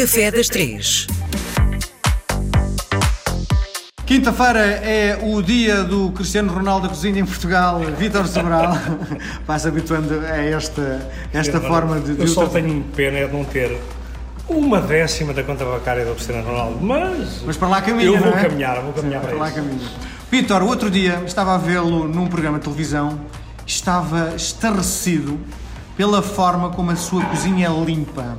Café das Três. Quinta-feira é o dia do Cristiano Ronaldo da cozinha em Portugal, Vítor Sobral. Vai-se habituando a esta, esta Sim, forma de. de Eu só o- tenho pena é de não ter uma décima da conta bancária do Cristiano Ronaldo, mas, Mas para lá caminha, eu vou não é? caminhar, vou caminhar Para para lá isso. caminha. Vítor, o outro dia estava a vê-lo num programa de televisão, estava estarrecido pela forma como a sua cozinha é limpa.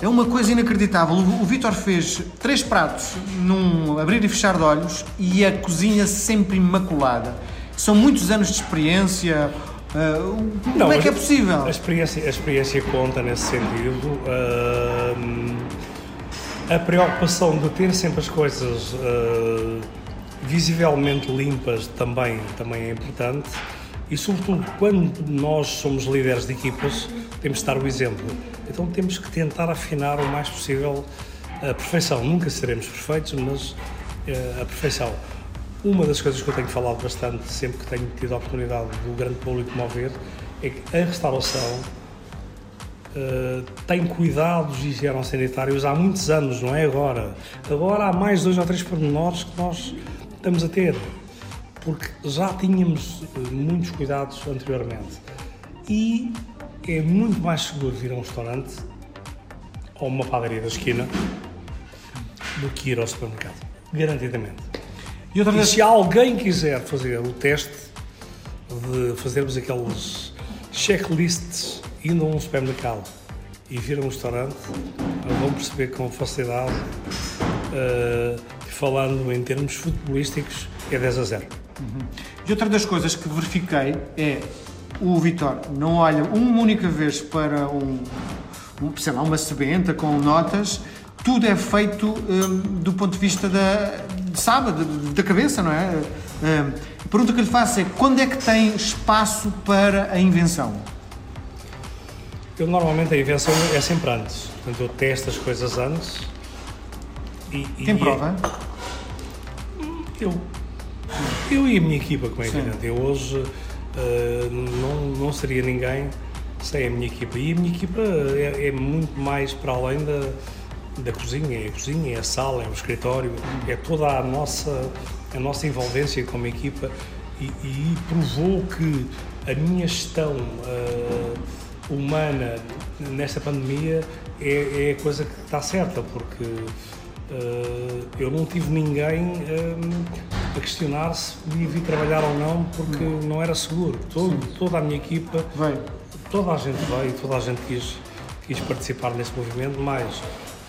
É uma coisa inacreditável. O o Vítor fez três pratos num abrir e fechar de olhos e a cozinha sempre imaculada. São muitos anos de experiência. ah, como Não, é que é possível? A experiência, a experiência conta nesse sentido. Ahm, a preocupação de ter sempre as coisas ah, visivelmente limpas também, também é importante. E, sobretudo, quando nós somos líderes de equipas, temos de dar o exemplo. Então, temos que tentar afinar o mais possível a perfeição. Nunca seremos perfeitos, mas eh, a perfeição. Uma das coisas que eu tenho falado bastante, sempre que tenho tido a oportunidade do grande público me ouvir, é que a restauração eh, tem cuidados higieno-sanitários há muitos anos, não é agora. Agora há mais dois ou três pormenores que nós estamos a ter, porque já tínhamos eh, muitos cuidados anteriormente. E é muito mais seguro vir a um restaurante ou uma padaria da esquina do que ir ao supermercado. Garantidamente. E outra E vez, se alguém quiser fazer o teste de fazermos aqueles checklists indo a um supermercado e vir a um restaurante, vão perceber com facilidade, eh, falando em termos futebolísticos, é 10 a 0. E outra das coisas que verifiquei é o Vitor não olha uma única vez para um, um, sei lá, uma sebenta com notas, tudo é feito hum, do ponto de vista da, sabe, da, cabeça, não é? Hum, a pergunta que lhe faço é quando é que tem espaço para a invenção? Eu normalmente a invenção é sempre antes, portanto eu testo as coisas antes e, e Tem prova? Eu, eu e a minha equipa, como é Sim. evidente. Eu hoje eh, não, não seria ninguém sem a minha equipa. E a minha equipa é, é muito mais para além da, da cozinha. É a cozinha, é a sala, é o escritório, é toda a nossa, a nossa envolvência como equipa. E, e provou que a minha gestão eh, humana nesta pandemia é, é a coisa que está certa, porque eh, eu não tive ninguém a questionar se podia vir trabalhar ou não, porque não era seguro. Todo, toda a minha equipa, Veio. toda a gente veio, toda a gente quis, quis participar nesse movimento, mas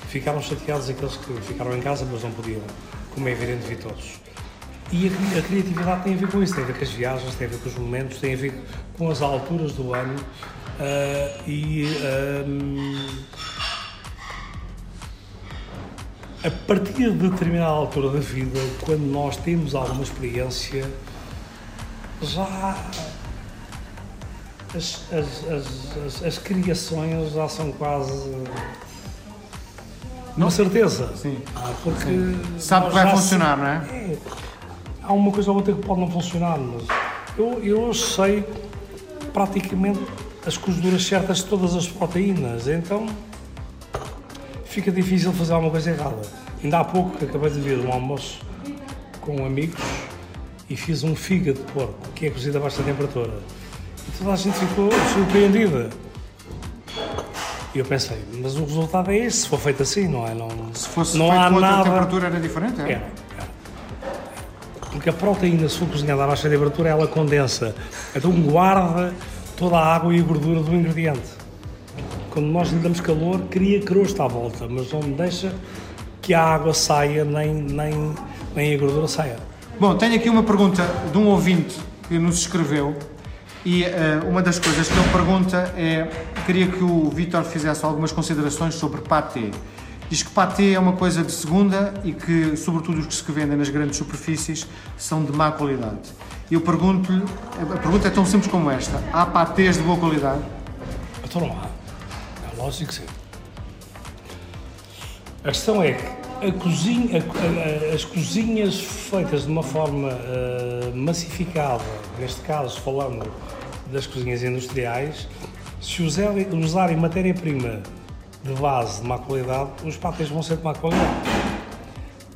ficaram chateados aqueles que ficaram em casa, mas não podiam, como é evidente, vir todos. E a, a criatividade tem a ver com isso, tem a ver com as viagens, tem a ver com os momentos, tem a ver com as alturas do ano ah, e ahm, a partir de determinada altura da vida, quando nós temos alguma experiência, já as, as, as, as, criações já são quase uma certeza. Sim. Ah, porque Sabe nós que vai funcionar, não é? é, há uma coisa ou outra que pode não funcionar, mas eu, eu sei praticamente as cozeduras certas de todas as proteínas, então fica difícil fazer alguma coisa errada. Ainda há pouco que acabei de vir um almoço com amigos e fiz um fígado de porco, que é cozido a baixa temperatura. E toda a gente ficou surpreendida. E eu pensei, mas o resultado é esse, se for feito assim, não é? Não, Se fosse não feito há com nada. temperatura era diferente? Era, É? era. Porque a proteína, se for cozinhada a baixa temperatura, ela condensa. Então guarda toda a água e a gordura do ingrediente. Quando nós lhe damos calor, cria crosta à volta, mas não deixa que a água saia, nem, nem, nem a gordura saia. Bom, tenho aqui uma pergunta de um ouvinte que nos escreveu e eh, uma das coisas que ele pergunta é queria que o Vítor fizesse algumas considerações sobre pâté. Diz que pâté é uma coisa de segunda e que, sobretudo, os que se vendem nas grandes superfícies são de má qualidade. Eu pergunto-lhe, a pergunta é tão simples como esta: há pâtés de boa qualidade? Então não há. Lógico que sim. A questão é que cozinha, a- a- as cozinhas feitas de uma forma eh, massificada, neste caso falando das cozinhas industriais, se usarem, usarem matéria-prima de base de má qualidade, os patês vão ser de má qualidade.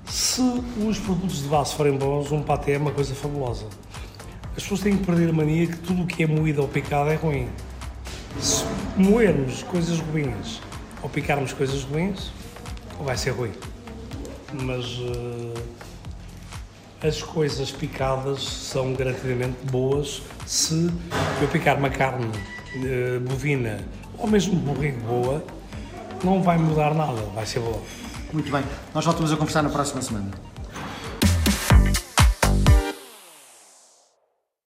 Se os produtos de base forem bons, um paté é uma coisa fabulosa. As pessoas têm que perder a mania que tudo o que é moído ou picado é ruim. Se moermos coisas ruins ou picarmos coisas ruins, vai ser ruim. Mas uh, as coisas picadas são garantidamente boas se eu picar uma carne uh, bovina ou mesmo burrigo boa, não vai mudar nada, vai ser boa. Muito bem. Nós voltamos a conversar na próxima semana.